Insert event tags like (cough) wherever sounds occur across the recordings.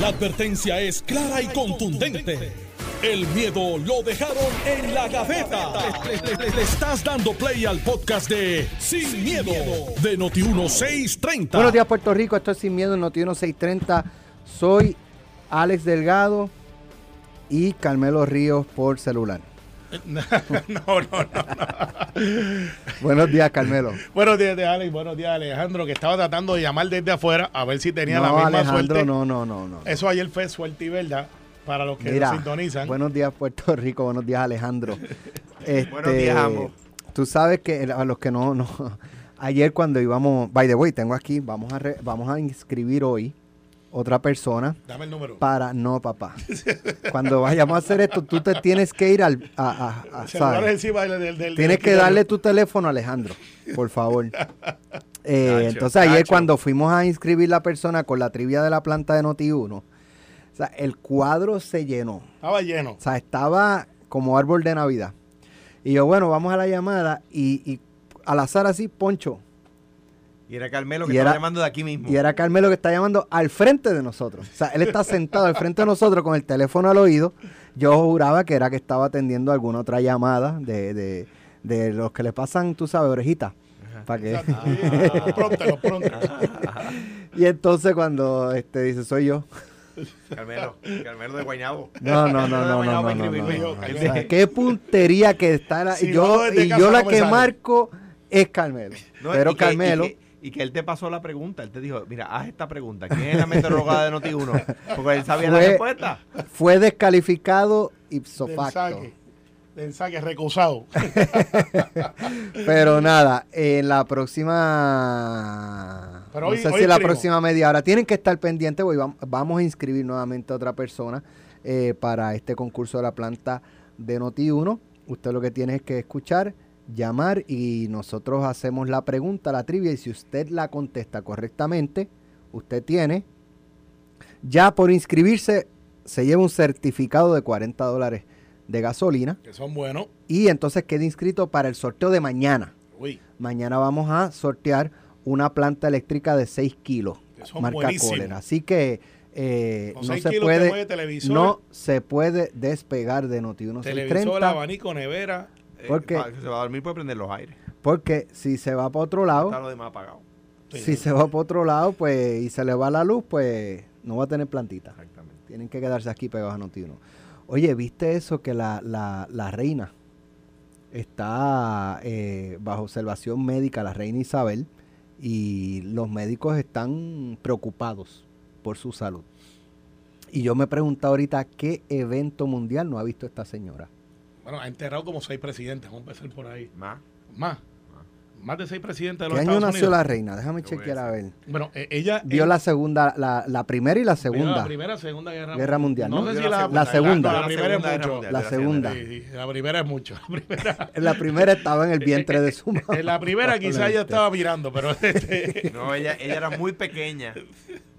La advertencia es clara y contundente. El miedo lo dejaron en la gaveta. Le, estás dando play al podcast de Sin, miedo, de Noti1630. Buenos días, Puerto Rico. Esto es Sin Miedo en Noti 630. Soy Alex Delgado y Carmelo Ríos por celular. No, no, no. no. Buenos días, Carmelo. Buenos días, Alex. Buenos días, Alejandro, que estaba tratando de llamar desde afuera a ver si tenía la no, misma Alejandro, suerte. no, no, no, no. Eso ayer fue suerte y verdad para los que Mira, nos sintonizan. buenos días, Puerto Rico. Buenos días, Alejandro. (laughs) Este, Buenos días, ambos. Tú sabes que a los que no, no. Ayer cuando íbamos, by the way, tengo aquí, vamos a, re- vamos a inscribir hoy otra persona Dame el número. para, no, papá. Cuando vayamos a hacer esto, tú te tienes que ir al, a, a- del, del, del- Tienes del que darle tu teléfono a Alejandro, por favor. (laughs) Eh, entonces ayer cuando fuimos a inscribir la persona con la trivia de la planta de Noti1, o sea, el cuadro se llenó. Estaba lleno. O sea, estaba como árbol de Navidad. Y yo, bueno, vamos a la llamada y, y al azar así, Poncho. Y era Carmelo que Y estaba era- llamando de aquí mismo. Y era Carmelo que está llamando al frente de nosotros. O sea, él está sentado al frente de nosotros con el teléfono al oído. Yo juraba que era que estaba atendiendo alguna otra llamada de, de, de los que le pasan, tú sabes, orejitas. Para que... (laughs) Pronto, pronto. y entonces cuando este dice, soy yo. Carmelo, Carmelo de Guaynabo. No, no, no, no, no, no, no. O sea, Qué puntería que está la- Si yo, desde y yo la que marco es Carmelo. No, Pero y que- Carmelo... Y que, y que él te pasó la pregunta. Él te dijo, mira, haz esta pregunta. ¿Quién es la meteoróloga de Noti1? Porque él sabía la respuesta. fue descalificado ipso Del facto. saque. Del saque recusado. (laughs) Pero nada, en la próxima. Pero no hoy- sé hoy si la próxima media hora. Tienen que estar pendientes, vamos a inscribir nuevamente a otra persona eh, para este concurso de la planta de Noti1. Usted lo que tiene es que escuchar, llamar y nosotros hacemos la pregunta, la trivia. Y si usted la contesta correctamente, usted tiene. Ya por inscribirse, se lleva un certificado de 40 dólares de gasolina. Que son buenos. Y entonces queda inscrito para el sorteo de mañana. Uy, Mañana vamos a sortear una planta eléctrica de 6 kilos, Que son marca. Kohler. Así que eh, no se puede televisor. no se puede despegar de Noti televisor, 1630 abanico, nevera. Eh, ¿Por qué? para que se va a dormir puede prender los aires. porque si se va para otro Está lado, lo demás apagado. Sí, si sí. se va para otro lado, pues y se le va la luz, pues no va a tener plantita. Exactamente. Tienen que quedarse aquí pegados a Noti1. Oye, ¿viste eso que la, la, la reina está eh, bajo observación médica, la reina Isabel, y los médicos están preocupados por su salud? Y yo me pregunto ahorita, ¿qué evento mundial no ha visto esta señora? Bueno, ha enterrado como seis presidentes. Vamos a empezar por ahí. Más. Más. Más de seis presidentes de ¿Qué los año Estados nació Unidos. la reina? Déjame a chequear a ver. Bueno, eh, ella. Vio eh, la segunda, la, la primera y la segunda. La primera, segunda guerra, Guerra mundial, ¿no? No sé si la, La segunda. La, La primera Segunda es mucho. Mundial, La segunda. Sí, sí, la primera es mucho. La primera, (laughs) La primera estaba en el (laughs) vientre de su mamá. en la primera quizás ella estaba mirando, pero este, (laughs) No, ella, ella era muy pequeña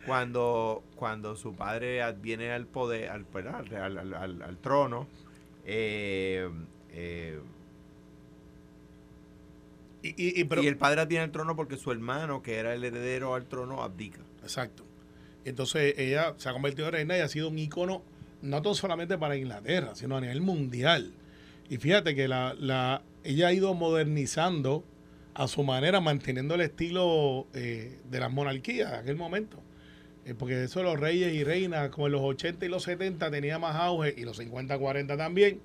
cuando, cuando su padre viene al poder, al, al- al- al trono. Eh, eh, y, y- y- pero, y el padre tiene el trono porque su hermano, que era el heredero al trono, abdica. Exacto. Entonces ella se ha convertido en reina y ha sido un ícono no tan solamente para Inglaterra, sino a nivel mundial. Y fíjate que la, la, ella ha ido modernizando a su manera, manteniendo el estilo eh, de las monarquías de aquel momento. Eh, porque eso de los reyes y reinas, como en los 80 y los 70 tenía más auge, y los 50, 40 también.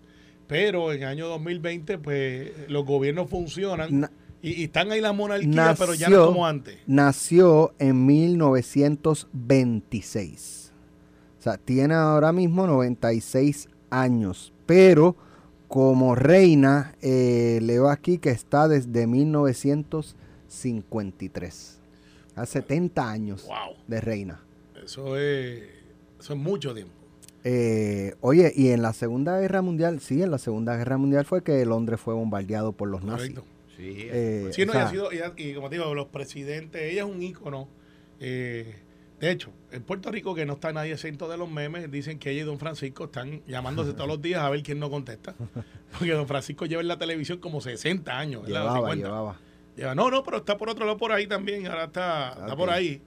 Pero en el año 2020, pues los gobiernos funcionan Na- y, y están ahí las monarquías, pero ya no nació- como antes. nació en 1926. O sea, tiene ahora mismo 96 años, pero como reina, eh, leo aquí que está desde 1953. Hace 70 años ¡Wow! de reina. Eso es, eso es mucho tiempo. Eh, oye, y en la Segunda Guerra Mundial, sí, en la Segunda Guerra Mundial fue que Londres fue bombardeado por los nazis. Correcto. Sí, Eh, Sí, no, o y ha sea, sido, ella- y como te digo, los presidentes, ella es un ícono. eh, de hecho, en Puerto Rico, que no está nadie exento de los memes, dicen que ella y don Francisco están llamándose todos los días a ver quién no contesta. (laughs) Porque don Francisco lleva en la televisión como 60 años, llevaba, 50. llevaba. Lleva- No, no, pero está por otro lado por ahí también, ahora está, está por ahí.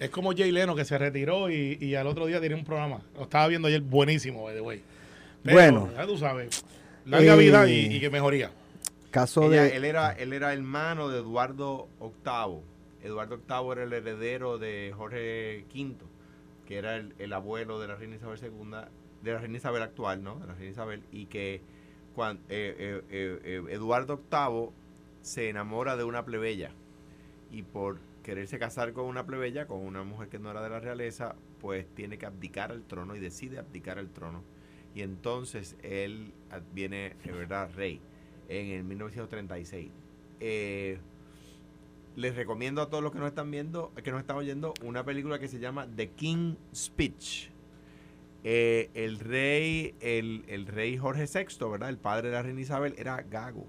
Es como Jay Leno que se retiró y, y al otro día tiene un programa. Lo estaba viendo ayer buenísimo, by the way. Pero, Bueno. Ya tú sabes. Larga Eh, vida y, y que mejoría. Caso Ella- de... él, era, él era hermano de Eduardo VIII. Eduardo VIII era el heredero de Jorge V, que era el, el abuelo de la reina Isabel II, de la reina Isabel actual, ¿no? De la reina Isabel, y que cuando Eduardo VIII se enamora de una plebeya y por quererse casar con una plebeya, con una mujer que no era de la realeza, pues tiene que abdicar al trono y decide abdicar al trono. Y entonces él viene, de verdad, rey en el 1936. Eh, les recomiendo a todos los que nos están viendo, que nos están oyendo, una película que se llama The King Speech. Eh, el rey, el, el rey Jorge VI, ¿verdad? El padre de la reina Isabel era gago.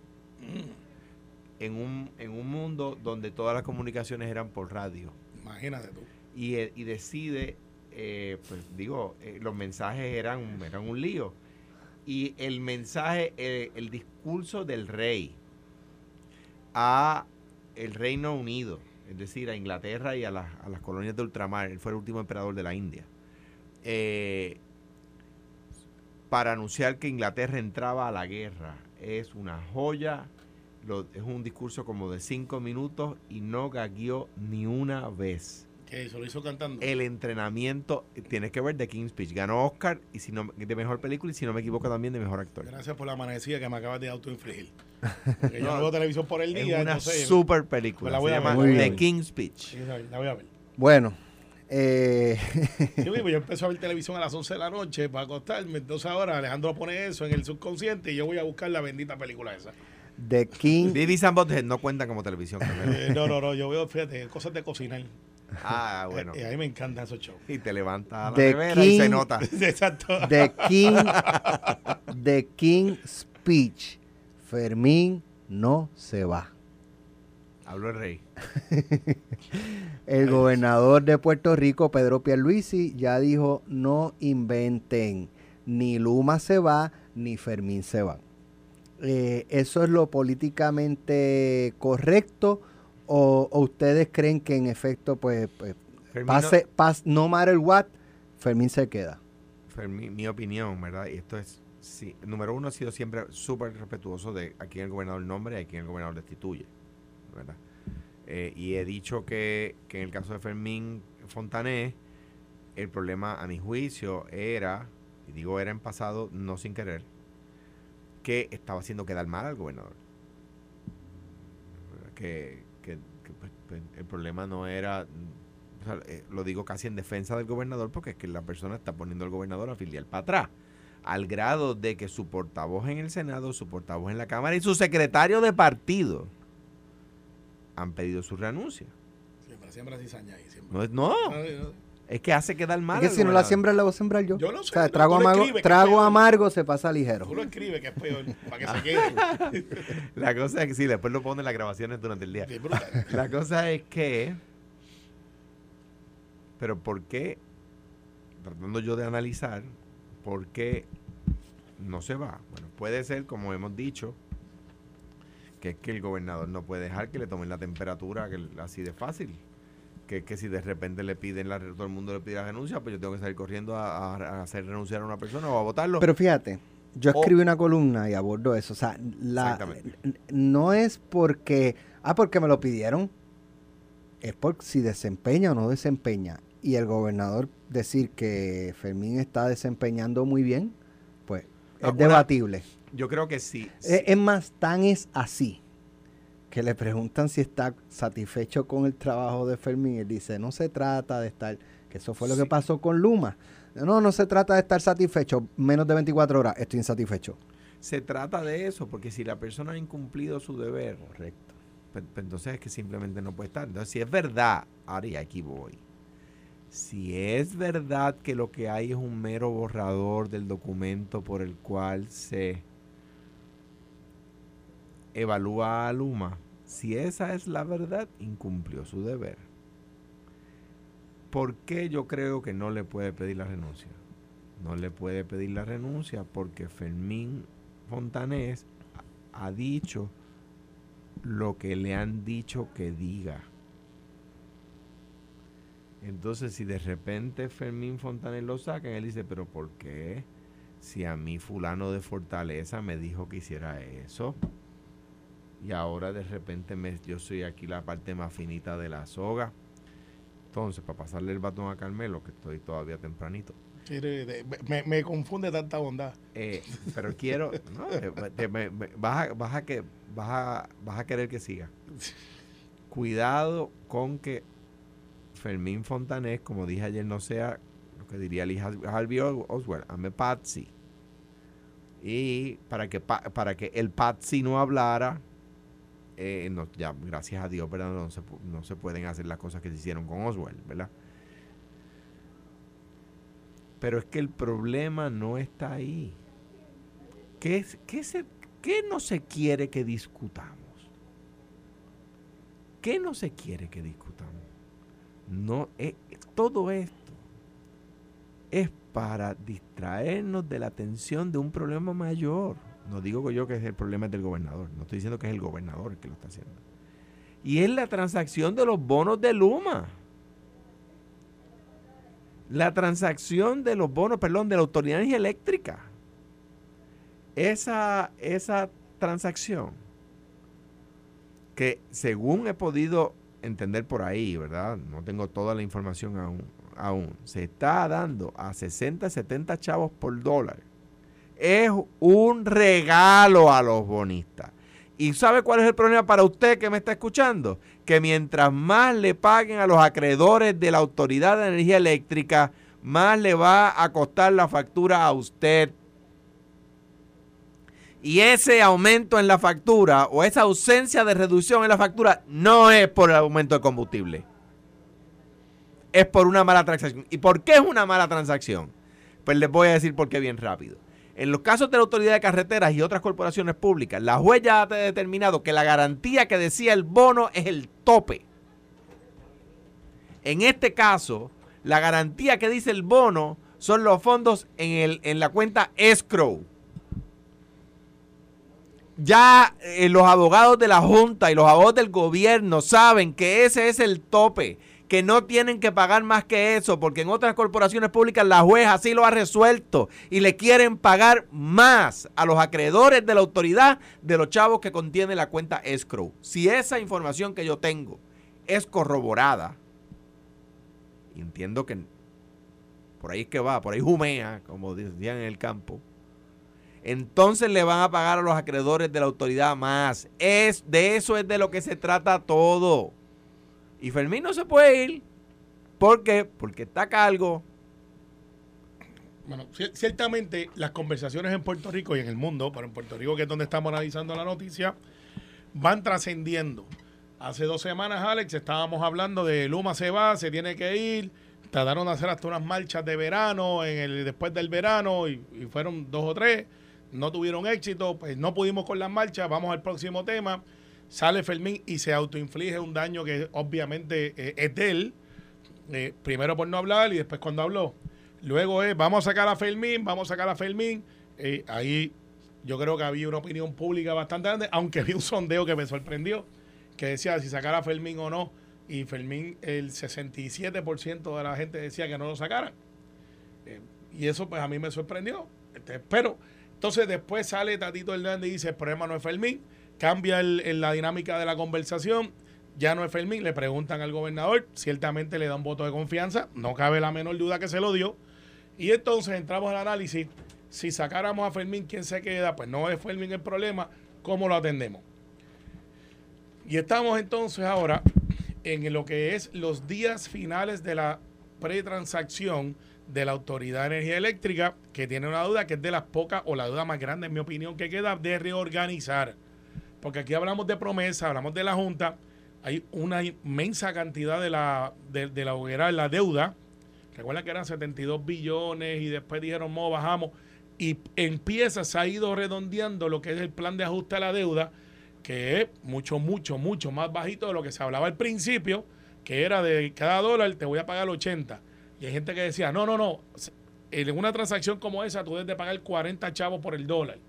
En un, en un mundo donde todas las comunicaciones eran por radio Imagínate tú. y, eh, y decide, eh, pues digo, eh, los mensajes eran, eran un lío. Y el mensaje, eh, el discurso del rey a el Reino Unido, es decir, a Inglaterra y a, las- a las colonias de ultramar, él fue el último emperador de la India, para anunciar que Inglaterra entraba a la guerra. Es una joya, lo- es un discurso como de cinco minutos y no gagueó ni una vez Que se lo hizo cantando. el entrenamiento tienes que ver The King's Speech ganó Oscar y si no de mejor película y si no me equivoco también de mejor actor Gracias por la amanecida que me acabas de autoinfligir. (laughs) Porque yo No, no veo televisión por el es día, una entonces. super película la se voy a llama ver, The. King's Speech la voy a ver. Bueno, eh, (laughs) Sí, yo (laughs) empiezo a ver televisión a las 11 de la noche para acostarme. Entonces ahora Alejandro pone eso en el subconsciente y yo voy a buscar la bendita película esa. The King... (laughs) And Butthead no cuentan como televisión. Eh, no, no, no. Yo veo, fíjate, cosas de cocinar. ah bueno Eh, eh, a mí me encantan esos shows. y te levanta la The nevera y se nota (laughs) Exacto. The King, (laughs) The King Speech. Fermín no se va. habló el rey El gobernador de Puerto Rico, Pedro Pierluisi, ya dijo no inventen. Ni Luma se va, ni Fermín se va. Eh, ¿Eso es lo políticamente correcto? ¿O, o ustedes creen que en efecto, pues, pues pase, pas- no matter what, Fermín se queda? Fermín, mi opinión verdad y esto es sí, número uno ha sido siempre súper respetuoso de a quién el gobernador nombra y a quién el gobernador destituye ¿verdad? Eh, y he dicho que, que en el caso de Fermín Fontané, el problema a mi juicio era, y digo era en pasado, no sin querer, que estaba haciendo quedar mal al gobernador. Que, que- que, pues, pues, el problema no era, o sea, eh, lo digo casi en defensa del gobernador, porque es que la persona está poniendo al gobernador a filial para atrás al grado de que su portavoz en el Senado, su portavoz en la Cámara y su secretario de partido han pedido su renuncia. Siempre, siempre ahí. Siempre. No, No, no. Es que hace quedar mal. Es que si no la siembra, la voy a sembrar yo. Yo lo O sé, sea, tú- trago, amargo, escribes, trago amargo se pasa ligero. Tú lo escribes que es peor, para que se quede. (laughs) La cosa es que sí, después lo pone en las grabaciones durante el día. La cosa es que. Pero ¿por qué? Tratando yo de analizar, ¿por qué no se va? Bueno, puede ser, como hemos dicho, que es que el gobernador no puede dejar que le tomen la temperatura que, así de fácil. Que si de repente le piden la todo el mundo le pide la renuncia, pues yo tengo que salir corriendo a, hacer renunciar a una persona o a votarlo. Pero fíjate, yo escribí una columna y abordo eso. O sea, la, no es porque, ah, porque me lo pidieron. Es por si desempeña o no desempeña. Y el gobernador decir que Fermín está desempeñando muy bien, pues es una- debatible. yo creo que sí. Eh, Es más, tan es así que le preguntan si está satisfecho con el trabajo de Fermín. Él dice, no se trata de estar, que eso fue lo que pasó con Luma. No, no se trata de estar satisfecho. Menos de 24 horas, estoy insatisfecho. Se trata de eso, porque si la persona ha incumplido su deber, Correcto. pues, pues entonces es que simplemente no puede estar. Entonces, si es verdad, ahora y aquí voy. Si es verdad que lo que hay es un mero borrador del documento por el cual se evalúa a Luma, si esa es la verdad, incumplió su deber. ¿Por qué yo creo que no le puede pedir la renuncia? No le puede pedir la renuncia porque Fermín Fontanés ha dicho lo que le han dicho que diga. Entonces, si de repente Fermín Fontanes lo saca, él dice, pero ¿por qué? Si a mí fulano de Fortaleza me dijo que hiciera eso. Y ahora de repente me, yo soy aquí la parte más finita de la soga. Entonces, para pasarle el batón a Carmelo, que estoy todavía tempranito. Me, me confunde tanta bondad. Eh, pero quiero, (laughs) no, te- me- me- vas, a, vas, a que, vas, a, vas a querer que siga. Cuidado con que Fermín Fontanés, como dije ayer, no sea lo que diría Lee Har- Harvey Os- Oswald, ame Patsy. Y para que, pa- para que el Patsy no hablara, eh, no, ya, gracias a Dios, ¿verdad? No se, no se pueden hacer las cosas que se hicieron con Oswald, ¿verdad? Pero es que el problema no está ahí. ¿Qué, es- qué, se, qué no se quiere que discutamos? ¿Qué no se quiere que discutamos? No, eh, todo esto es para distraernos de la atención de un problema mayor. No digo yo que es el problema del gobernador, no estoy diciendo que es el gobernador el que lo está haciendo. Y es la transacción de los bonos de Luma. La transacción de los bonos, perdón, de la Autoridad de Energía Eléctrica. Esa, esa transacción, que según he podido entender por ahí, ¿verdad? No tengo toda la información aún, aún. Se está dando a 60, 70 chavos por dólar. Es un regalo a los bonistas. ¿Y sabe cuál es el problema para usted que me está escuchando? Que mientras más le paguen a los acreedores de la Autoridad de Energía Eléctrica, más le va a costar la factura a usted. Y ese aumento en la factura o esa ausencia de reducción en la factura no es por el aumento de combustible. Es por una mala transacción. ¿Y por qué es una mala transacción? Pues les voy a decir por qué bien rápido. En los casos de la Autoridad de Carreteras y otras corporaciones públicas, la juez ya ha determinado que la garantía que decía el bono es el tope. En este caso, la garantía que dice el bono son los fondos en, el, en la cuenta escrow. Ya eh, los abogados de la Junta y los abogados del gobierno saben que ese es el tope, que no tienen que pagar más que eso, porque en otras corporaciones públicas la juez así lo ha resuelto y le quieren pagar más a los acreedores de la autoridad de los chavos que contiene la cuenta escrow. Si esa información que yo tengo es corroborada, entiendo que por ahí es que va, por ahí jumea, como decían en el campo, entonces le van a pagar a los acreedores de la autoridad más. Es, de eso es de lo que se trata todo. Y Fermín no se puede ir. ¿Por qué? Porque está cargo. Bueno, cier- ciertamente las conversaciones en Puerto Rico y en el mundo, pero en Puerto Rico que es donde estamos analizando la noticia, van trascendiendo. Hace dos semanas, Alex, estábamos hablando de Luma se va, se tiene que ir. Trataron de hacer hasta unas marchas de verano en el después del verano y fueron dos o tres. No tuvieron éxito, pues no pudimos con las marchas. Vamos al próximo tema. Sale Fermín y se autoinflige un daño que obviamente eh, es de él. Eh, primero por no hablar y después cuando habló. Luego es, vamos a sacar a Fermín, vamos a sacar a Fermín. Eh, ahí yo creo que había una opinión pública bastante grande, aunque vi un sondeo que me sorprendió, que decía si sacar a Fermín o no. Y Fermín, el 67% de la gente decía que no lo sacaran. Y eso pues a mí me sorprendió. Este, pero entonces después sale Tatito Hernández y dice, el problema no es Fermín. Cambia el- la dinámica de la conversación. Ya no es Fermín. Le preguntan al gobernador. Ciertamente le da un voto de confianza. No cabe la menor duda que se lo dio. Y entonces entramos al análisis. Si sacáramos a Fermín, ¿quién se queda? Pues no es Fermín el problema. ¿Cómo lo atendemos? Y estamos entonces ahora en lo que es los días finales de la pretransacción de la Autoridad de Energía Eléctrica, que tiene una duda que es de las pocas, o la duda más grande, en mi opinión, que queda de reorganizar. Porque aquí hablamos de promesa, hablamos de la Junta, hay una inmensa cantidad de la, de, de la hoguera, la deuda. Recuerda que eran 72 billones y después dijeron, no, bajamos. Y empieza, se ha ido redondeando lo que es el plan de ajuste a la deuda, que es mucho, mucho, mucho más bajito de lo que se hablaba al principio, que era de cada dólar te voy a pagar 80. Y hay gente que decía, no, no, no, en una transacción como esa tú debes de pagar 40 chavos por el dólar.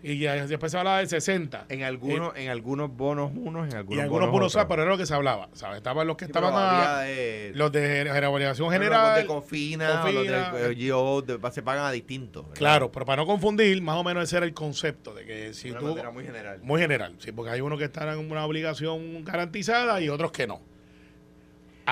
Y ya después se hablaba de 60. En algunos, en algunos bonos unos, en algunos y algunos bonos, otros. pero era lo que se hablaba. ¿sabes? Estaban los que Sí, estaban a- eh, los de bueno, general. Los de Confina, o los Confina, de eh, GO, de- se pagan a distintos. ¿verdad? Claro, pero para no confundir, más o menos ese era el concepto de que si de una tú manera muy general. muy general, sí, porque hay unos que están en una obligación garantizada y otros que no. Lo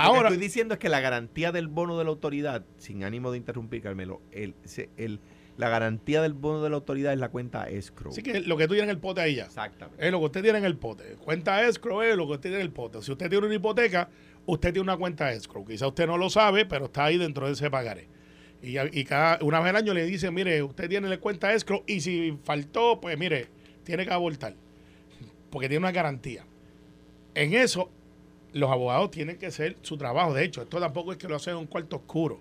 que Ahora, estoy diciendo es que la garantía del bono de la autoridad, sin ánimo de interrumpir, Carmelo, el, se- el- la garantía del bono de la autoridad es la cuenta escrow. sí que lo que tú tienes en el pote ahí ya. Exactamente. Es lo que usted tiene en el pote. Cuenta escrow es lo que usted tiene en el pote. Si usted tiene una hipoteca, usted tiene una cuenta escrow. Quizá usted no lo sabe, pero está ahí dentro de ese pagaré. Y cada una vez al año le dicen, mire, usted tiene la cuenta escrow y si faltó, pues mire, tiene que abortar. Porque tiene una garantía. En eso, los abogados tienen que hacer su trabajo. De hecho, esto tampoco es que lo hacen en un cuarto oscuro.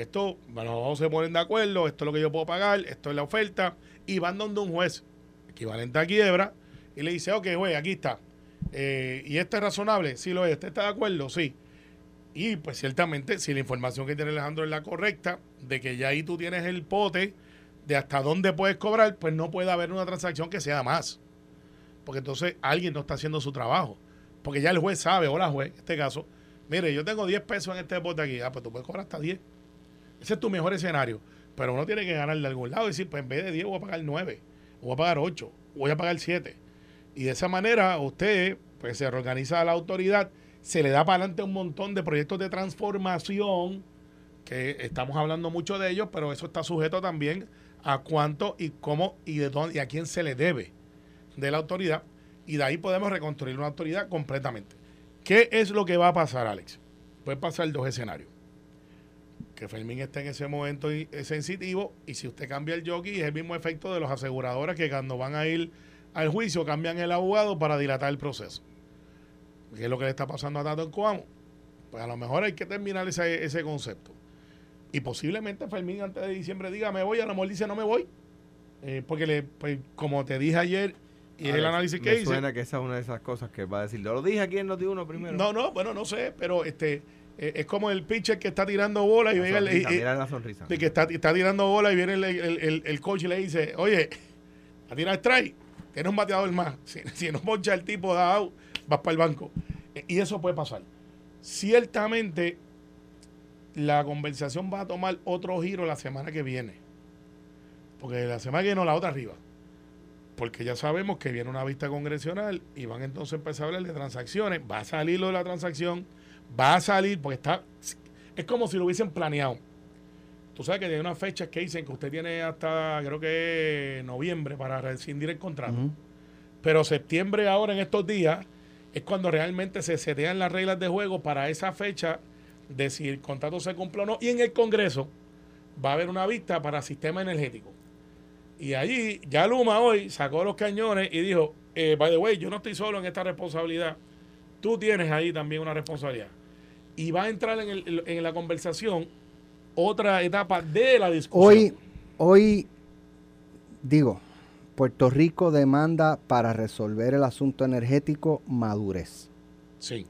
Esto, bueno, abogados se ponen de acuerdo, esto es lo que yo puedo pagar, esto es la oferta, y van donde un juez equivalente a quiebra, y le dice, ok, güey, aquí está. Eh, ¿Y esto es razonable? Sí lo es. ¿Usted está de acuerdo? Sí. Y pues ciertamente, si la información que tiene Alejandro es la correcta, de que ya ahí tú tienes el pote de hasta dónde puedes cobrar, pues no puede haber una transacción que sea más. Porque entonces alguien no está haciendo su trabajo. Porque ya el juez sabe, hola juez, en este caso, mire, yo tengo 10 pesos en este pote aquí, ah, pues tú puedes cobrar hasta 10. Ese es tu mejor escenario. Pero uno tiene que ganar de algún lado y decir, pues en vez de 10 voy a pagar 9, o voy a pagar 8, o voy a pagar 7. Y de esa manera usted pues se reorganiza la autoridad, se le da para adelante un montón de proyectos de transformación, que estamos hablando mucho de ellos, pero eso está sujeto también a cuánto y cómo y de dónde y a quién se le debe de la autoridad. Y de ahí podemos reconstruir una autoridad completamente. ¿Qué es lo que va a pasar, Alex? Puede pasar dos escenarios. Que Fermín esté en ese momento y- eh, sensitivo y si usted cambia el jockey es el mismo efecto de los aseguradoras que cuando van a ir al juicio cambian el abogado para dilatar el proceso. ¿Qué es lo que le está pasando a Tato en Coamo? Pues a lo mejor hay que terminar ese, ese concepto. Y posiblemente Fermín antes de diciembre diga me voy, a lo mejor dice no me voy. Eh, porque le, pues, como te dije ayer, y es el análisis que me hice. suena que esa es una de esas cosas que va a decir. Lo dije aquí en Noti1 primero. No, no, bueno, no sé, pero este es como el pitcher que está tirando bola y La el- sonrisa, y- mira la sonrisa. de que está, está tirando bola y viene el, el- el- el coach y le dice, oye, a tirar strike, tienes un bateador más. (laughs) Si, si no poncha el tipo da out, vas para el banco. E- Y eso puede pasar. Ciertamente, la conversación va a tomar otro giro la semana que viene. Porque la semana que viene, no, la otra arriba. Porque ya sabemos que viene una vista congresional y van entonces a empezar a hablar de transacciones. Va a salir lo de la transacción, va a salir, porque está. Es como si lo hubiesen planeado. Tú sabes que hay unas fechas que dicen que usted tiene hasta, creo que noviembre para rescindir el contrato. Pero septiembre ahora en estos días es cuando realmente se setean las reglas de juego para esa fecha de si el contrato se cumple o no. Y en el Congreso va a haber una vista para sistema energético. Y allí ya Luma hoy sacó los cañones y dijo, eh, by the way, yo no estoy solo en esta responsabilidad. Tú tienes ahí también una responsabilidad. Y va a entrar en, el- en la conversación otra etapa de la discusión. Hoy, hoy, digo, Puerto Rico demanda para resolver el asunto energético madurez. Sí.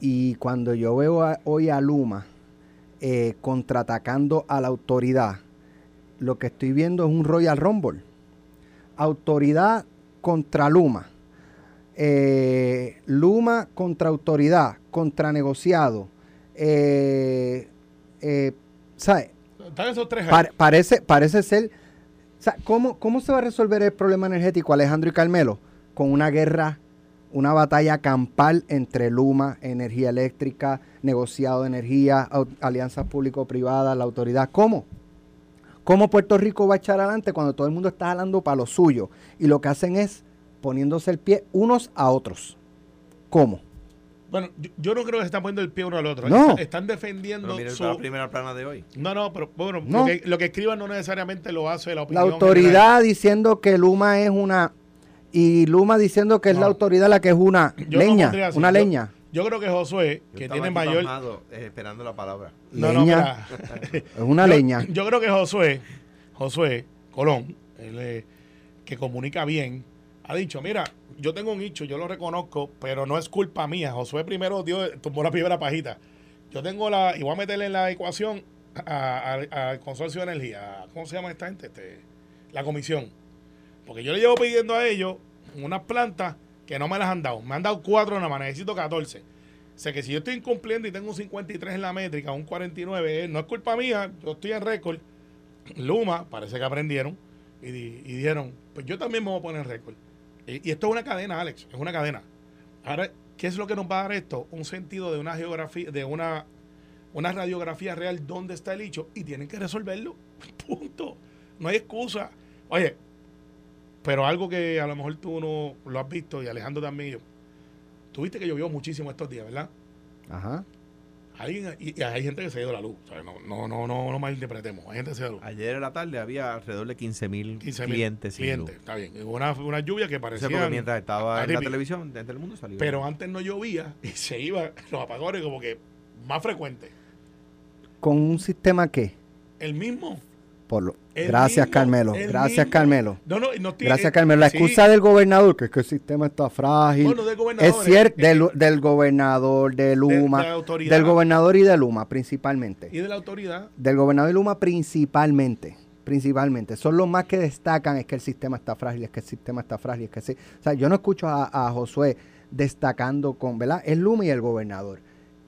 Y cuando yo veo a- hoy a Luma eh, contraatacando a la autoridad, lo que estoy viendo es un Royal Rumble. Autoridad contra Luma. Eh, Luma contra autoridad, contra negociado. Eh, eh, ¿Sabes? Están esos tres. Pare- parece, parece ser. o sea, ¿cómo, ¿Cómo se va a resolver el problema energético, Alejandro y Carmelo? Con una guerra, una batalla campal entre Luma, energía eléctrica, negociado de energía, alianzas público-privadas, la autoridad. ¿Cómo? ¿Cómo Puerto Rico va a echar adelante cuando todo el mundo está jalando para lo suyo? Y lo que hacen es poniéndose el pie unos a otros. ¿Cómo? Bueno, yo, yo no creo que se están poniendo el pie uno al otro. No. Están, están defendiendo Pero mira su... la primera plana de hoy. No, no, pero bueno, No. Lo, que, lo que escriban no necesariamente lo hace la La opinión. autoridad general. diciendo que Luma es una... Y Luma diciendo que es la No. autoridad la que es una Yo leña, una Yo- leña. Yo creo que Josué, que tiene mayor. pasmado, eh, esperando la palabra. No, no, Leña. mira. (laughs) Es una yo, leña. Yo creo que Josué, Josué Colón, él, eh, que comunica bien, ha dicho, mira, yo tengo un nicho, yo lo reconozco, pero no es culpa mía. Josué primero dio, tomó la primera pajita. Yo tengo la, y voy a meterle en la ecuación al consorcio de energía. ¿Cómo se llama esta gente? Este, la comisión. Porque yo le llevo pidiendo a ellos unas plantas que no me las han dado. Me han dado cuatro nada más, necesito 14. O sea que si yo estoy incumpliendo y tengo un 53 en la métrica, un 49, eh, no es culpa mía, yo estoy en récord. Luma, parece que aprendieron y, y dijeron, pues yo también me voy a poner récord. Y, esto es una cadena, Alex, es una cadena. Ahora, ¿qué es lo que nos va a dar esto? Un sentido de una geografía, de una, una radiografía real dónde está el hecho y tienen que resolverlo. (laughs) Punto. No hay excusa. Oye, pero algo que a lo mejor tú no lo has visto y Alejandro también. Tuviste que llovió muchísimo estos días, ¿verdad? Ajá. Alguien, y, y hay gente que se ha ido la luz. o sea, no, no, no, no, no malinterpretemos. Hay gente que se ha ido la luz. Ayer en la tarde había alrededor de 15 mil 15.000 clientes. sin clientes, luz. está bien. Hubo Una, una lluvia que O sea, parecía. mientras estaba en la televisión, de el mundo salió. Pero antes no llovía y (laughs) se iba los apagones como que más frecuentes. ¿Con un sistema qué? El mismo. Por lo- Gracias, mismo, Carmelo. el Gracias, mismo. Carmelo. No, no, Gracias, Carmelo. La sí. excusa del gobernador, que es que el sistema está frágil. Bueno, del gobernador, es cierto, eh, del, eh, del gobernador, de Luma. de del gobernador y de Luma, principalmente. Y de la autoridad. Del gobernador y Luma, principalmente. Principalmente. Son los más que destacan es que el sistema está frágil, es que el sistema está frágil, es que sí. O sea, yo no escucho a, a Josué destacando con, ¿verdad? Es Luma y el gobernador.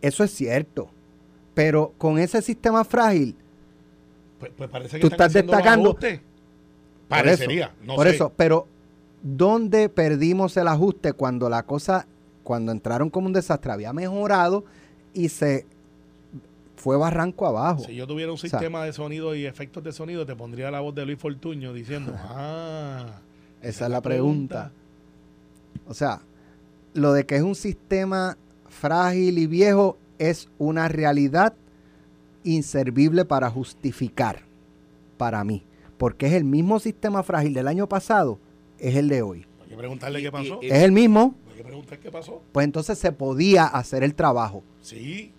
Eso es cierto. Pero con ese sistema frágil, Pues, pues parece que Tú están estás destacando- ajustes. Por Parecería. eso, no por sé. eso, pero ¿dónde perdimos el ajuste cuando la cosa, cuando entraron como un desastre, había mejorado y se fue barranco abajo? Si yo tuviera un sea- sistema de sonido y efectos de sonido, te pondría la voz de Luis Fortuño diciendo, (laughs) ah, Esa es la pregunta. O sea, lo de que es un sistema frágil y viejo es una realidad inservible para justificar para mí, porque es el mismo sistema frágil del año pasado, es el de hoy. Hay que preguntarle Y- qué pasó. y- Es el mismo, Hay que preguntar qué pasó. pues entonces se podía hacer el trabajo Sí,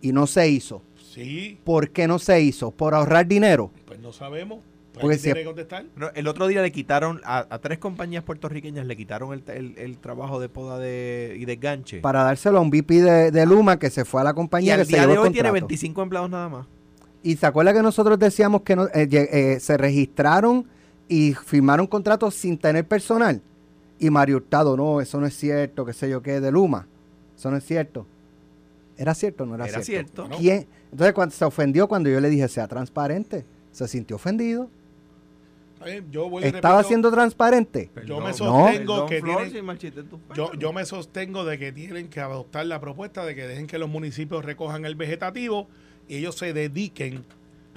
y no se hizo. sí, ¿Por qué no se hizo? ¿Por ahorrar dinero? pues no sabemos. Pues Porque si- contestar. El otro día le quitaron a, a tres compañías puertorriqueñas, le quitaron el, el- el trabajo de poda de, y desganche. Para dárselo a un VP de, de Luma que se fue a la y compañía al que se día llevó de el hoy tiene contrato. 25 empleados nada más. Y se acuerda que nosotros decíamos que no, eh, eh, se registraron y firmaron contratos sin tener personal. Y Mario Hurtado, no, eso no es cierto, qué sé yo qué, de Luma. Eso no es cierto. ¿Era cierto o no era, Era cierto? cierto. Entonces cuando se ofendió cuando yo le dije sea transparente. Se sintió ofendido. Yo, voy ¿Estaba repito, siendo transparente? Yo me sostengo que Flor, tienen- yo, me sostengo de que tienen que adoptar la propuesta de que dejen que los municipios recojan el vegetativo y ellos se dediquen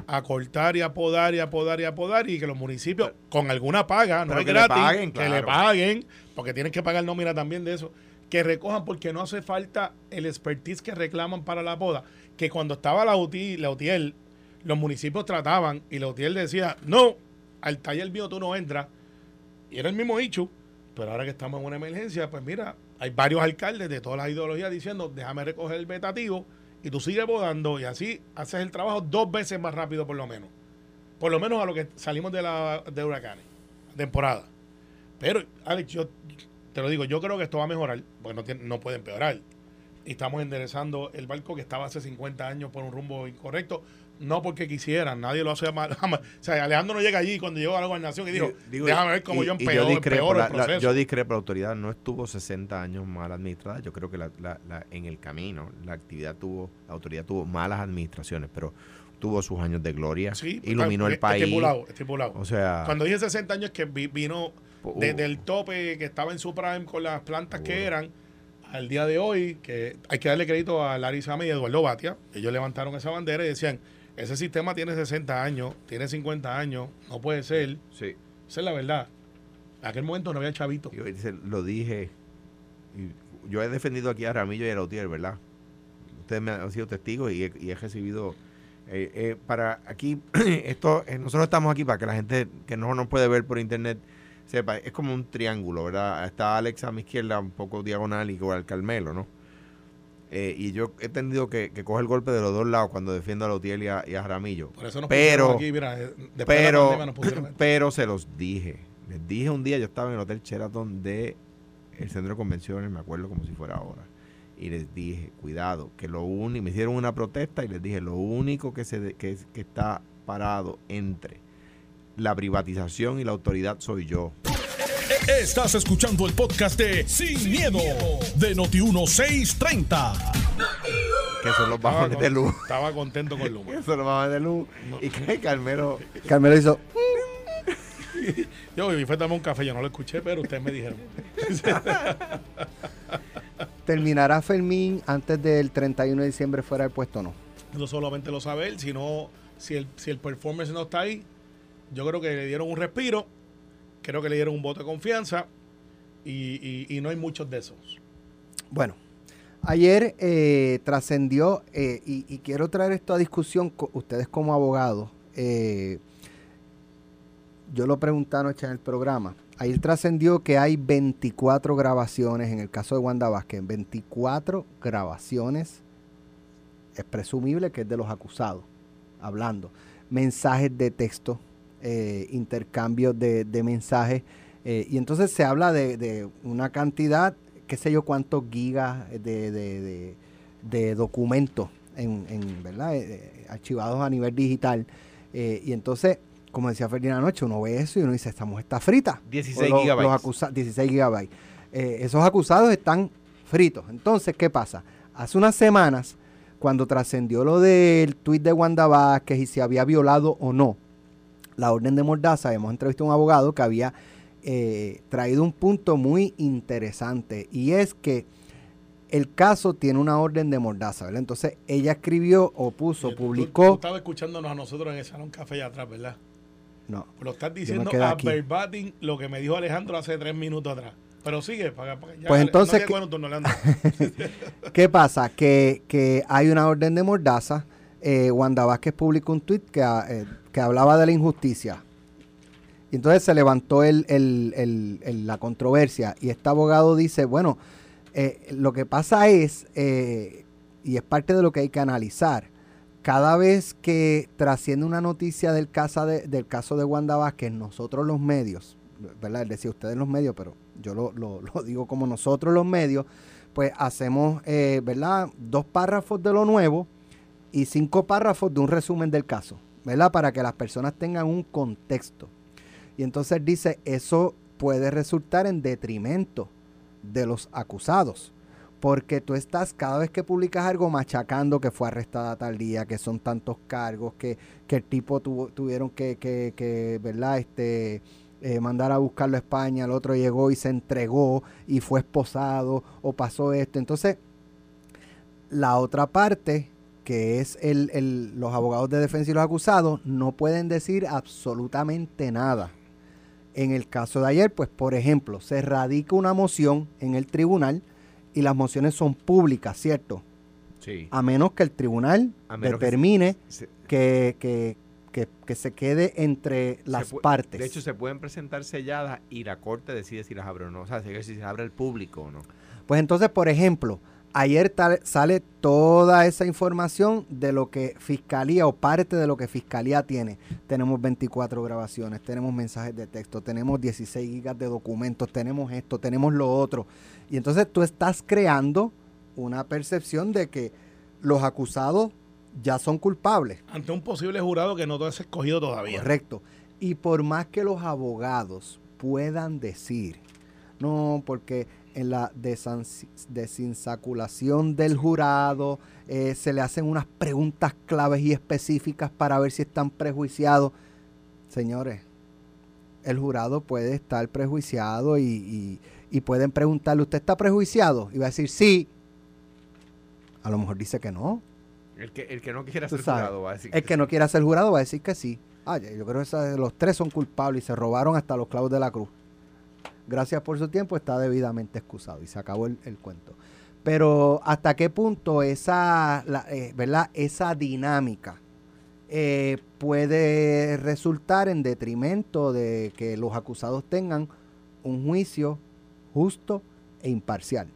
a cortar y a podar y a podar y a podar y que los municipios con alguna paga, no es que le gratis, paguen, que le paguen, porque tienen que pagar nómina también de eso, que recojan porque no hace falta el expertise que reclaman para la poda, que cuando estaba la, UTI, la UTIEL, los municipios trataban y la UTIEL decía, no, al taller mío tú no entras, y era el mismo hecho, pero ahora que estamos en una emergencia, pues mira, hay varios alcaldes de todas las ideologías diciendo, déjame recoger el vetativo y tú sigues podando y así haces el trabajo dos veces más rápido por lo menos. Por lo menos a lo que salimos de la de huracanes, temporada. Pero, Alex, yo te lo digo, yo creo que esto va a mejorar, porque no, no puede empeorar. Y estamos enderezando el barco que estaba hace 50 años por un rumbo incorrecto, no porque quisieran, nadie lo hace mal. (laughs) O sea, Alejandro no llega allí cuando llegó a la gobernación y dijo, digo, déjame ver cómo y- yo empeoro, discrepo, empeoro la- proceso. yo discrepo, la autoridad no estuvo 60 años mal administrada. Yo creo que la, la- la- en el camino la actividad tuvo, la autoridad tuvo malas administraciones, pero tuvo sus años de gloria, Sí, iluminó el país. Estipulado, estipulado. O sea, Cuando dije 60 años que vi- vino uh, desde el tope que estaba en su prime con las plantas que eran al día de hoy, que hay que darle crédito a Larry Sama y Eduardo Batia. Ellos levantaron esa bandera y decían, ese sistema tiene 60 años, tiene 50 años, no puede ser. sí, Esa es la verdad. En aquel momento no había chavito. yo lo dije. y yo he defendido aquí a Ramillo y a Lautier, ¿verdad? Ustedes me han sido testigos y he, y he recibido. eh, eh, para aquí, (clears throat) esto, eh, nosotros estamos aquí para que la gente que no nos puede ver por internet sepa, es como un triángulo, ¿verdad? Está Alex a mi izquierda, un poco diagonal, y igual Carmelo, ¿no? Eh, y yo he tenido que, que coger el golpe de los dos lados cuando defiendo a Lautier y a, y a Ramillo. Por eso nos Pero- aquí, mira, eh, de Pero, pandemia nos (laughs) pero se los dije. Les dije un día, yo estaba en el Hotel Sheraton de el Centro de Convenciones, me acuerdo como si fuera ahora. Y les dije, cuidado, que lo único, me hicieron una protesta y les dije, lo único que, se de- que, que está parado entre la privatización y la autoridad soy yo. Estás escuchando el podcast de Sin, miedo, de Noti1630. Que son los bajones de luz. Estaba contento con Luma. Que son los bajones de luz. Y que Carmelo. (laughs) Carmelo hizo. Yo y fue a tomar un café, yo no lo escuché, pero ustedes me dijeron. (laughs) ¿Terminará Fermín antes del 31 de diciembre fuera del puesto o no? No solamente lo sabe él, sino si el, si el performance no está ahí, yo creo que le dieron un respiro, creo que le dieron un voto de confianza y, y- no hay muchos de esos. Bueno, ayer eh, trascendió, eh, y, quiero traer esto a discusión, ustedes como abogados, eh, yo lo pregunté anoche en el programa, ayer trascendió que hay 24 grabaciones, en el caso de Wanda Vázquez, 24 grabaciones, es presumible que es de los acusados, hablando, mensajes de texto, eh, intercambios de, de mensajes, eh, y entonces se habla de, de una cantidad, qué sé yo, cuántos gigas de, de, de- documentos en, en, ¿verdad? Eh, archivados a nivel digital. Eh, y entonces, como decía Ferdinand anoche, uno ve eso y uno dice, esta mujer está frita. 16 O los- gigabytes. los acusa- 16 gigabytes. Esos acusados están fritos. Entonces, ¿qué pasa? Hace unas semanas, cuando trascendió lo del tuit de Wanda Vázquez y si había violado o no la orden de Mordaza, hemos entrevistado a un abogado que había eh, traído un punto muy interesante y es que el caso tiene una orden de Mordaza, ¿verdad? Entonces ella escribió o puso, Tú- Tú, publicó... estabas escuchándonos a nosotros en el salón café allá atrás, ¿verdad? No, Lo estás diciendo a verbatim lo que me dijo Alejandro hace tres minutos atrás. Pero sigue, para, para- ya, Pues entonces no que- turno. (laughs) ¿Qué pasa? Que, que hay una orden de mordaza. Eh, Wanda Vázquez publicó un tuit que, ah, eh, que hablaba de la injusticia. Y entonces se levantó el- el- el- la controversia. Y este abogado dice, bueno, eh, lo que pasa es, eh, y es parte de lo que hay que analizar, cada vez que trasciende una noticia del, caso de, del caso de Wanda Vázquez, nosotros los medios, ¿verdad? Es decir, ustedes los medios, pero yo lo, lo- (laughs) lo digo como nosotros los medios, pues hacemos, ¿verdad? Dos párrafos de lo nuevo y cinco párrafos de un resumen del caso, ¿verdad? Para que las personas tengan un contexto. Y entonces dice, eso puede resultar en detrimento de los acusados. Porque tú estás cada vez que publicas algo machacando que fue arrestada tal día, que son tantos cargos, que, que el tipo tuvo, tuvieron que, que, que, ¿verdad? Este, eh, mandar a buscarlo a España, el otro llegó y se entregó y fue esposado o pasó esto. Entonces, la otra parte, que es el, el- los abogados de defensa y los acusados, no pueden decir absolutamente nada. En el caso de ayer, pues por ejemplo, se radica una moción en el tribunal y las mociones son públicas, ¿cierto? Sí. A menos que el tribunal menos que determine Se- que, que, que- que se quede entre las partes. De hecho, se pueden presentar selladas y la corte decide si las abre o no. O sea, si si se abre al público o no. Pues entonces, por ejemplo, ayer tal- sale toda esa información de lo que Fiscalía o parte de lo que Fiscalía tiene. Tenemos 24 grabaciones, tenemos mensajes de texto, tenemos 16 gigas de documentos, tenemos esto, tenemos lo otro. Y entonces tú estás creando una percepción de que los acusados ya son culpables. Ante un posible jurado que no todo es escogido todavía. Correcto. Y por más que los abogados puedan decir, no, porque en la desinsaculación del jurado eh, se le hacen unas preguntas claves y específicas para ver si están prejuiciados. Señores, el jurado puede estar prejuiciado y, y- y pueden preguntarle, ¿usted está prejuiciado? Y va a decir, sí. A lo mejor dice que no. El que, el que no quiera ser jurado va a decir El que no quiera ser jurado va a decir que sí. Ah, yo creo que los tres son culpables y se robaron hasta los clavos de la cruz. Gracias por su tiempo, está debidamente excusado y se acabó el, el cuento. Pero hasta qué punto esa, la- eh, ¿verdad? esa dinámica eh, puede resultar en detrimento de que los acusados tengan un juicio justo e imparcial.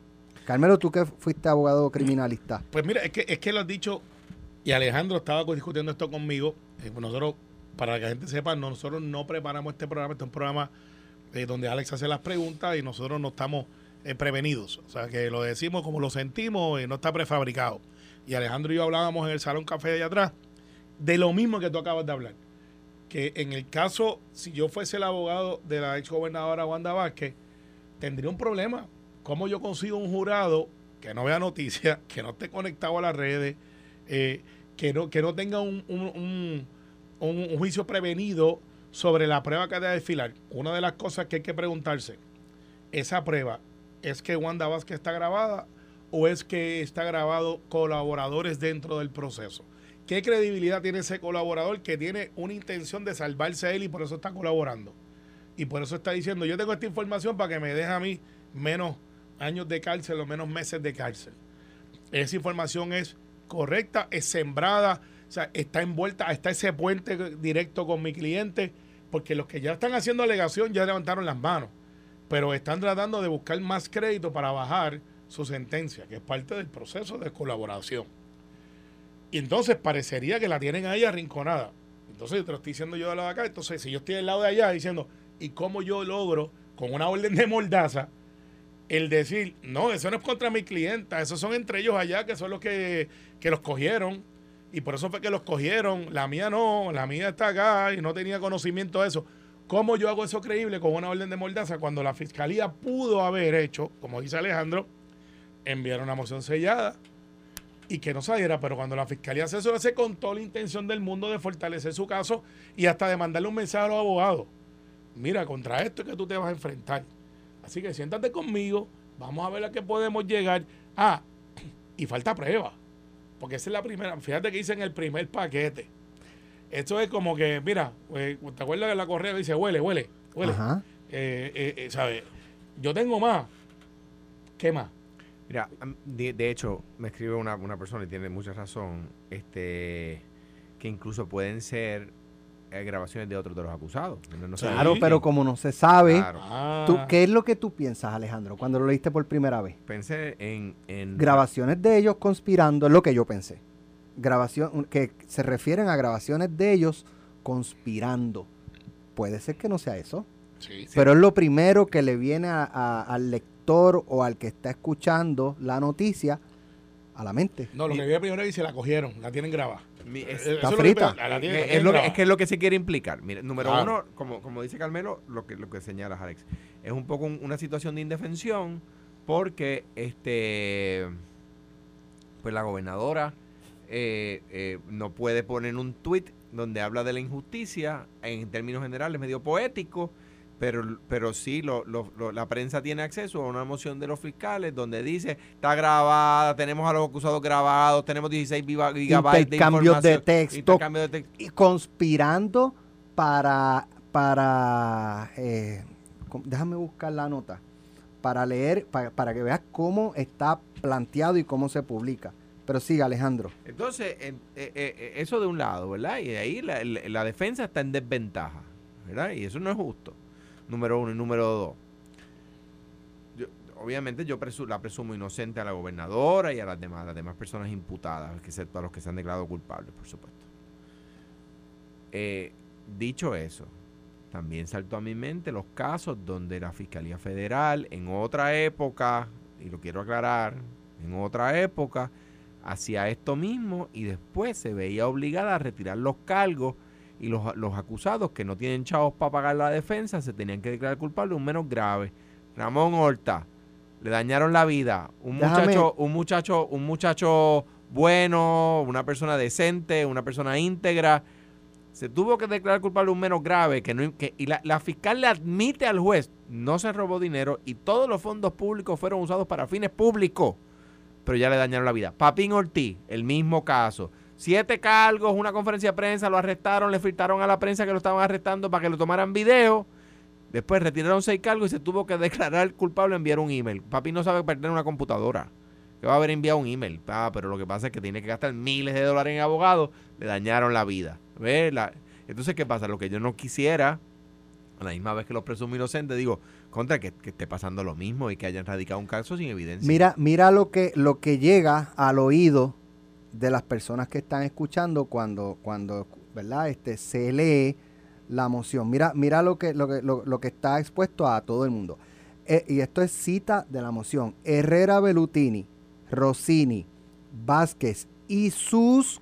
Carmelo, tú que fuiste abogado criminalista. Pues mira, es que, es que lo has dicho, y Alejandro estaba discutiendo esto conmigo. eh, nosotros, para que la gente sepa, no- nosotros no preparamos este programa, este es un programa donde Alex hace las preguntas y nosotros no estamos eh, prevenidos. O sea, que lo decimos como lo sentimos y no está prefabricado. Y Alejandro y yo hablábamos en el salón café de allá atrás de lo mismo que tú acabas de hablar. que en el caso, si yo fuese el abogado de la ex gobernadora Wanda Vázquez, tendría un problema. ¿Cómo yo consigo un jurado que no vea noticias, (laughs) que no esté conectado a las redes, eh, que, no, que no tenga un, un, un, juicio prevenido sobre la prueba que debe desfilar? Una de las cosas que hay que preguntarse, ¿esa prueba es que Wanda Vázquez está grabada o es que está grabado colaboradores dentro del proceso? ¿Qué credibilidad tiene ese colaborador que tiene una intención de salvarse a él y por eso está colaborando? Y por eso está diciendo, yo tengo esta información para que me deje a mí menos años de cárcel o menos meses de cárcel. Esa información es correcta, es sembrada, o sea, está envuelta, está ese puente directo con mi cliente, porque los que ya están haciendo alegación ya levantaron las manos, pero están tratando de buscar más crédito para bajar su sentencia, que es parte del proceso de colaboración. Y entonces parecería que la tienen ahí arrinconada. Entonces, te lo estoy diciendo yo de lado de acá. Entonces, si yo estoy del lado de allá diciendo, ¿y cómo yo logro, con una orden de mordaza, el decir, no, eso no es contra mi clienta, esos son entre ellos allá, que son los que, que los cogieron. Y por eso fue que los cogieron. La mía no, la mía está acá y no tenía conocimiento de eso. ¿Cómo yo hago eso creíble con una orden de mordaza cuando la fiscalía pudo haber hecho, como dice Alejandro, enviar una moción sellada? y que no saliera, pero cuando la fiscalía hace eso, lo hace con la intención del mundo de fortalecer su caso y hasta de mandarle un mensaje a los abogados. Mira, contra esto es que tú te vas a enfrentar. Así que siéntate conmigo, vamos a ver a qué podemos llegar. Ah, (clears throat) y falta prueba, porque esa es la primera. Fíjate que dice en el primer paquete. Esto es como que, mira, eh, ¿te acuerdas de la correa dice huele, huele, huele? Eh, eh, eh, ¿sabes? Yo tengo más. ¿Qué más? Mira, de, hecho, me escribe una, persona y tiene mucha razón, este que incluso pueden ser grabaciones de otros de los acusados. claro, pero como no se sabe, ah. ¿qué es lo que tú piensas, Alejandro, cuando lo leíste por primera vez? Pensé en... Grabaciones de ellos conspirando, es lo que yo pensé. Grabación, que se refieren a grabaciones de ellos conspirando. Puede ser que no sea eso. Pero es lo primero que le viene al lector o al que está escuchando la noticia a la mente. No, lo que vi primero es se la cogieron, la tienen grabada. Es, está frita. Es, lo que, es, lo que se quiere implicar. Mire, número uno, como, como dice Carmelo, lo que, lo que señala Alex, es un poco una situación de indefensión porque este pues la gobernadora eh, eh, no puede poner un tuit donde habla de la injusticia en términos generales medio poético pero, pero sí, lo, la prensa tiene acceso a una moción de los fiscales donde dice, está grabada, tenemos a los acusados grabados, tenemos 16 gigabytes de información. de texto. de texto. Y conspirando para, para eh, déjame buscar la nota, para leer, para, que veas cómo está planteado y cómo se publica. Pero sigue, Alejandro. Entonces, eh, eh, eso de un lado, ¿verdad? Y de ahí la, la defensa está en desventaja, ¿verdad? Y eso no es justo número uno y número dos. obviamente yo la presumo inocente a la gobernadora y a las demás, las demás personas imputadas, excepto a los que se han declarado culpables, por supuesto. Eh, dicho eso, también saltó a mi mente los casos donde la Fiscalía Federal en otra época, y lo quiero aclarar, en otra época, hacía esto mismo y después se veía obligada a retirar los cargos y los, los acusados que no tienen chavos para pagar la defensa se tenían que declarar culpables un menos grave. Ramón Horta, le dañaron la vida. Un muchacho, un muchacho, un muchacho bueno, una persona decente, una persona íntegra. Se tuvo que declarar culpable un menos grave que no, que, y la, la fiscal le admite al juez, no se robó dinero y todos los fondos públicos fueron usados para fines públicos, pero ya le dañaron la vida. Papín Ortiz, el mismo caso Siete cargos, una conferencia de prensa, lo arrestaron, le filtraron a la prensa que lo estaban arrestando para que lo tomaran video. Después retiraron seis cargos y se tuvo que (laughs) declarar culpable enviar un email. Papi no sabe perder una computadora. Que va a haber enviado un email. Ah, pero lo que pasa es que tiene que gastar miles de dólares en abogados. Le dañaron la vida. Entonces, ¿qué pasa? Lo que yo no quisiera, a la misma vez que los presumo inocentes, digo, contra que, que, esté pasando lo mismo y que hayan radicado un caso sin evidencia. Mira, mira lo que, lo que llega al oído de las personas que están escuchando cuando, cuando ¿verdad? Este, se lee la moción. Mira, mira lo, que, lo, que, lo, que está expuesto a todo el mundo. Eh, y esto es cita de la moción. Herrera Bellutini, Rossini, Vázquez y sus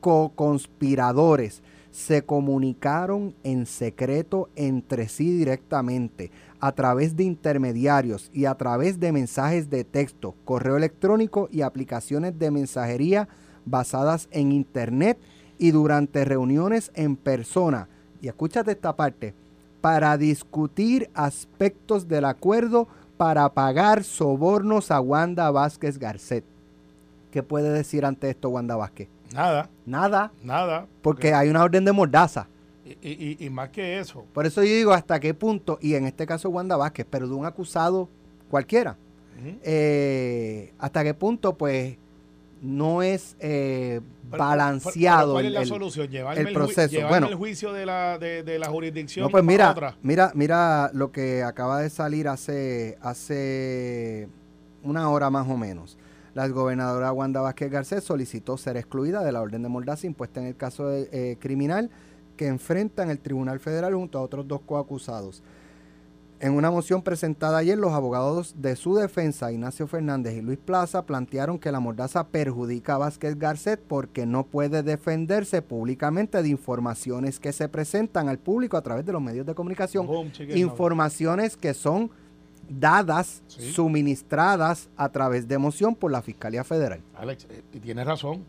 co-conspiradores se comunicaron en secreto entre sí directamente a través de intermediarios y a través de mensajes de texto, correo electrónico y aplicaciones de mensajería basadas en Internet y durante reuniones en persona. Y escúchate esta parte, para discutir aspectos del acuerdo para pagar sobornos a Wanda Vázquez Garcet. ¿Qué puede decir ante esto Wanda Vázquez? Nada, Nada, nada. porque hay una orden de mordaza. Y, y- y más que eso. Por eso yo digo hasta qué punto, y en este caso Wanda Vázquez, pero de un acusado cualquiera, eh, hasta qué punto pues no es eh, balanceado ¿Cuál es el- la el- solución? Llevarme el proceso. Bueno. el juicio de la, de, de la jurisdicción. No, pues mira, otra. mira, mira lo que acaba de salir hace, hace una hora más o menos. La gobernadora Wanda Vázquez Garcés solicitó ser excluida de la orden de mordaza impuesta en el caso de, eh, criminal que enfrenta en el Tribunal Federal junto a otros dos coacusados. En una moción presentada ayer, los abogados de su defensa, Ignacio Fernández y Luis Plaza, plantearon que la mordaza perjudica a Vázquez Garcet porque no puede defenderse públicamente de informaciones que se presentan al público a través de los medios de comunicación. Informaciones que son dadas, Sí. suministradas a través de moción por la Fiscalía Federal. Alex, eh, tienes razón.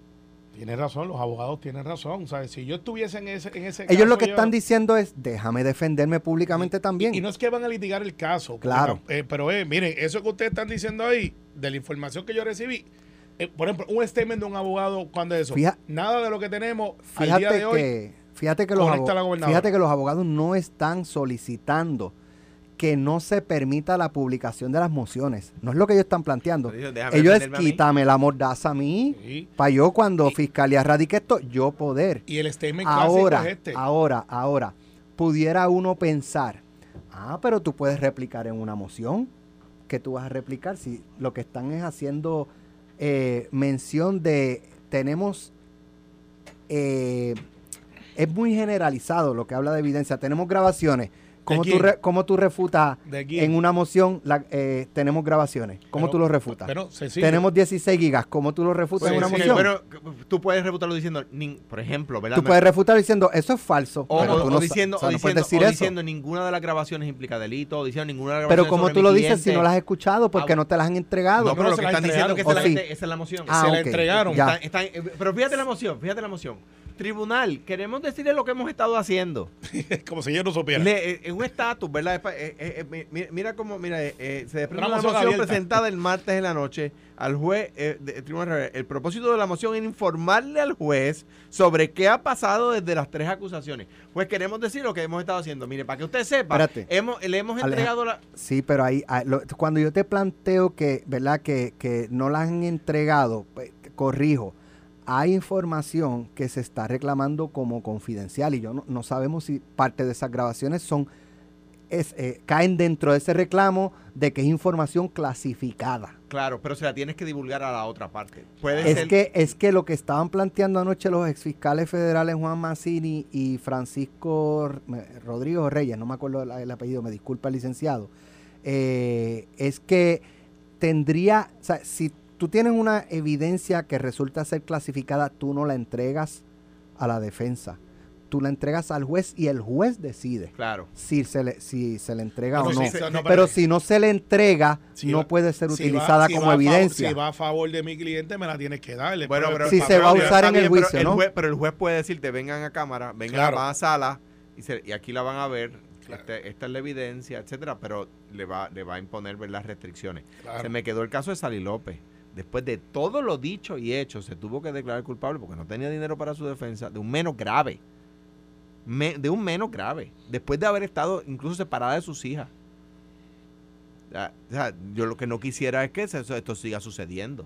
Tienes razón, los abogados tienen razón. ¿sabes? Si yo estuviese en ese, en ese Ellos lo que yo- están diciendo es, déjame defenderme públicamente también. Y no es que van a litigar el caso. Claro. eh, pero eh, miren, eso que ustedes están diciendo ahí, de la información que yo recibí, eh, por ejemplo, un statement de un abogado, cuando es eso? Fija- Nada de lo que tenemos al día de hoy. que, fíjate que los fíjate que los abogados no están solicitando que no se permita la publicación de las mociones. No es lo que ellos están planteando. Ellos es quítame la mordaza a mí, Sí. para yo cuando Y- Fiscalía radique esto, yo poder. Y el statement Ahora, es este. ahora, ahora, pudiera uno pensar, ah, pero tú puedes replicar en una moción, que tú vas a replicar si lo que están es haciendo eh, mención de, tenemos, eh, es muy generalizado lo que habla de evidencia, tenemos grabaciones. ¿Cómo tú, re- cómo tú refutas en una moción? la- eh, tenemos grabaciones. ¿Cómo Pero- tú lo refutas? Pero tenemos 16 gigas. ¿Cómo tú lo refutas Pues en una sí, moción? Pero tú puedes refutarlo diciendo, nin- por ejemplo, ¿verdad? tú puedes refutar diciendo, eso es falso. O, pero o- tú o no diciendo, o sea, o no diciendo, decir o eso. diciendo ninguna de las grabaciones implica delito, o diciendo ninguna de las Pero grabaciones como tú lo dices si no las has escuchado porque Ah, no te las han entregado. No, pero No, lo se que están diciendo que esa, es ¿O la, sí? esa es la moción. Ah, se la ok. entregaron. Pero fíjate la moción, fíjate la moción. Tribunal, queremos decirle lo que hemos estado haciendo. (laughs) Como si yo no supiera. Le- eh, en un estatus, ¿verdad? Es eh, eh, eh, mi- mi- mira cómo, mira, eh, eh, se desprende Una una moción abierta. presentada el martes en la noche al juez, eh, de- el Tribunal. El propósito de la moción es informarle al juez sobre qué ha pasado desde las tres acusaciones. Pues queremos decir lo que hemos estado haciendo. Mire, para que usted sepa, Espérate. hemos, le hemos Aleja- entregado la... Sí, pero ahí, ah, lo- cuando yo te planteo que, ¿verdad? Que, que no las han entregado, pues, corrijo, hay información que se está reclamando como confidencial y yo no, no sabemos si parte de esas grabaciones son es, eh, caen dentro de ese reclamo de que es información clasificada. Claro, pero se la tienes que divulgar a la otra parte. Puede Es ser... que, es que lo que estaban planteando anoche los exfiscales federales Juan Mazzini y Francisco R- me- Rodrigo Reyes, no me acuerdo el, el apellido, me disculpa el licenciado, eh, es que tendría, o sea, si tú tienes una evidencia que resulta ser clasificada, tú no la entregas a la defensa, tú la entregas al juez y el juez decide Claro. si se le, si se le entrega Pero o no. si se- no, pero si no se le entrega, Si no va- puede ser Si utilizada va- como va a favor- evidencia. si va a favor de mi cliente, me la tienes que darle. Bueno, pero, Si se va a usar en el bien, pero juicio, el ¿no? juez- pero el juez puede decirte, vengan a cámara, vengan Claro. a la sala, y, se- y aquí la van a ver, Claro. este- esta es la evidencia, etcétera, pero le va, le va a imponer ver las restricciones. Claro. Se me quedó el caso de Sally López. Después de todo lo dicho y hecho, se tuvo que declarar culpable porque no tenía dinero para su defensa, de un menos grave. Me- de un menos grave. Después de haber estado incluso separada de sus hijas. Ya, o sea, yo lo que no quisiera es que se- esto siga sucediendo.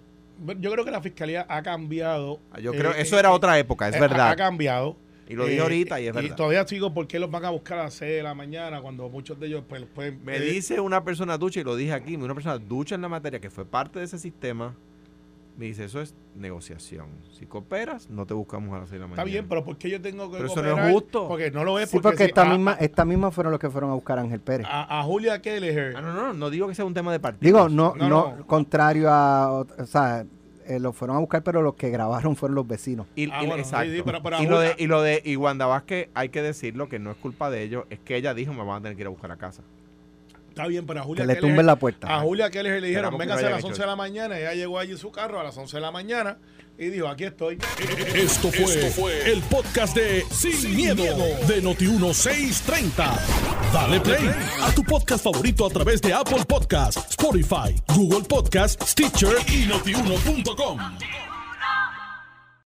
Yo creo que la fiscalía ha cambiado. Yo creo, eh, eso eh, era eh, otra época, es eh, verdad. Ha cambiado. Y lo dije Eh, ahorita y es verdad. todavía sigo por qué los van a buscar a las 6 de la mañana cuando muchos de ellos pues, pueden... Me eh, dice una persona ducha, y lo dije aquí, una persona ducha en la materia que fue parte de ese sistema, me dice, eso es negociación. Si cooperas, no te buscamos a las 6 de la mañana. Está bien, pero ¿por qué yo tengo que Pero eso no cooperar? es justo. Porque no lo es. Sí, porque esta misma, esta misma fueron los que fueron a buscar a Ángel Pérez. A, a Julia Kelleher. Ah, no, no, no digo que sea un tema de partido. Digo, no, No, no, no. contrario a, o sea, eh, lo fueron a buscar, pero los que grabaron fueron los vecinos. Y, Ah, y- bueno, exacto. sí, sí, pero- pero y, lo de, y lo de y Wanda Vázquez, hay que decirlo que no es culpa de ellos, es que ella dijo me van a tener que ir a buscar a casa. Está bien, pero a Julia Que le tumben la puerta. A Julia Keller le dijeron, que véngase a las hecho 11 de la mañana. Ella llegó allí en su carro a las 11 de la mañana y dijo, aquí estoy. Esto fue, el podcast de Sin, miedo, de Noti1630. Dale play a tu podcast favorito a través de Apple Podcasts, Spotify, Google Podcasts, Stitcher y notiuno.com.